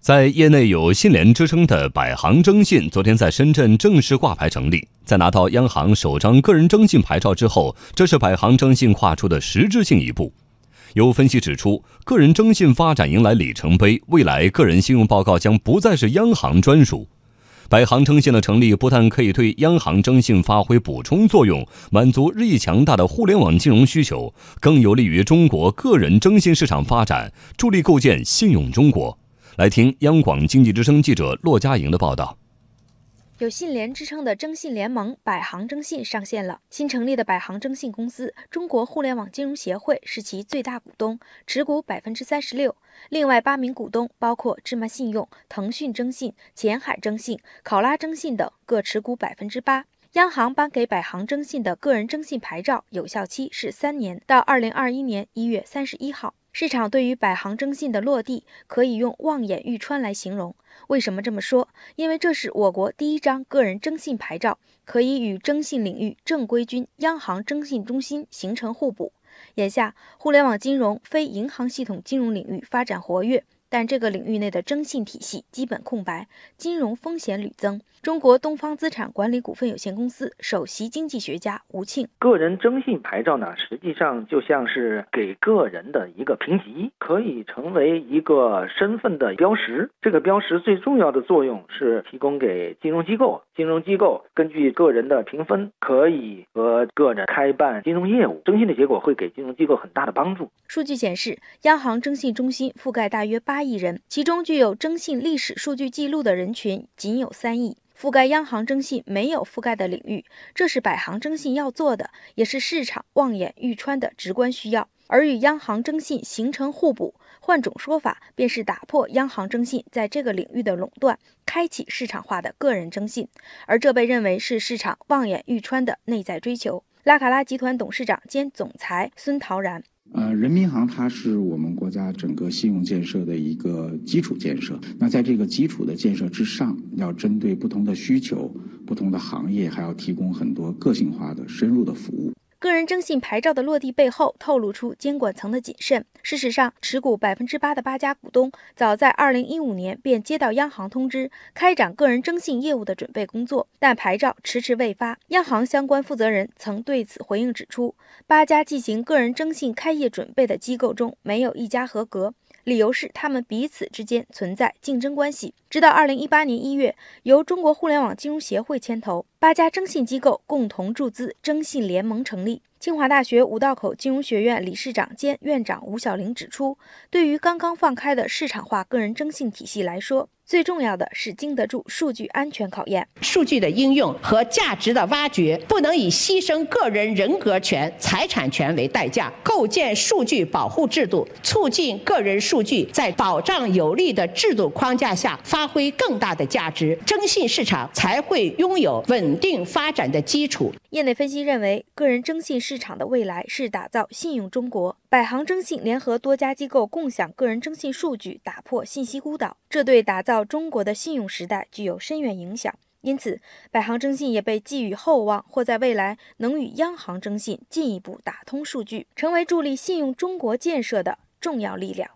在业内有“信联”之称的百行征信，昨天在深圳正式挂牌成立。在拿到央行首张个人征信牌照之后，这是百行征信跨出的实质性一步。有分析指出，个人征信发展迎来里程碑，未来个人信用报告将不再是央行专属。百行征信的成立，不但可以对央行征信发挥补充作用，满足日益强大的互联网金融需求，更有利于中国个人征信市场发展，助力构建信用中国。来听央广经济之声记者骆佳莹的报道。有“信联”之称的征信联盟百行征信上线了。新成立的百行征信公司中国互联网金融协会是其最大股东，持股百分之三十六。另外八名股东包括芝麻信用、腾讯征信、前海征信、考拉征信等，各持股百分之八。央行颁给百行征信的个人征信牌照有效期是三年，到二零二一年一月三十一号。市场对于百行征信的落地，可以用望眼欲穿来形容。为什么这么说？因为这是我国第一张个人征信牌照，可以与征信领域正规军央行征信中心形成互补。眼下，互联网金融、非银行系统金融领域发展活跃。但这个领域内的征信体系基本空白，金融风险屡增。中国东方资产管理股份有限公司首席经济学家吴庆：个人征信牌照呢，实际上就像是给个人的一个评级，可以成为一个身份的标识。这个标识最重要的作用是提供给金融机构，金融机构根据个人的评分，可以和个人开办金融业务。征信的结果会给金融机构很大的帮助。数据显示，央行征信中心覆盖大约八。亿人，其中具有征信历史数据记录的人群仅有三亿，覆盖央行征信没有覆盖的领域，这是百行征信要做的，也是市场望眼欲穿的直观需要。而与央行征信形成互补，换种说法，便是打破央行征信在这个领域的垄断，开启市场化的个人征信，而这被认为是市场望眼欲穿的内在追求。拉卡拉集团董事长兼总裁孙陶然。呃，人民银行它是我们国家整个信用建设的一个基础建设。那在这个基础的建设之上，要针对不同的需求、不同的行业，还要提供很多个性化的、深入的服务。个人征信牌照的落地背后，透露出监管层的谨慎。事实上，持股百分之八的八家股东，早在二零一五年便接到央行通知，开展个人征信业务的准备工作，但牌照迟迟未发。央行相关负责人曾对此回应指出，八家进行个人征信开业准备的机构中，没有一家合格。理由是他们彼此之间存在竞争关系。直到二零一八年一月，由中国互联网金融协会牵头，八家征信机构共同注资，征信联盟成立。清华大学五道口金融学院理事长兼院长吴晓玲指出，对于刚刚放开的市场化个人征信体系来说，最重要的是经得住数据安全考验。数据的应用和价值的挖掘，不能以牺牲个人人格权、财产权为代价。构建数据保护制度，促进个人数据在保障有力的制度框架下发挥更大的价值，征信市场才会拥有稳定发展的基础。业内分析认为，个人征信市场的未来是打造信用中国。百行征信联合多家机构共享个人征信数据，打破信息孤岛，这对打造中国的信用时代具有深远影响。因此，百行征信也被寄予厚望，或在未来能与央行征信进一步打通数据，成为助力信用中国建设的重要力量。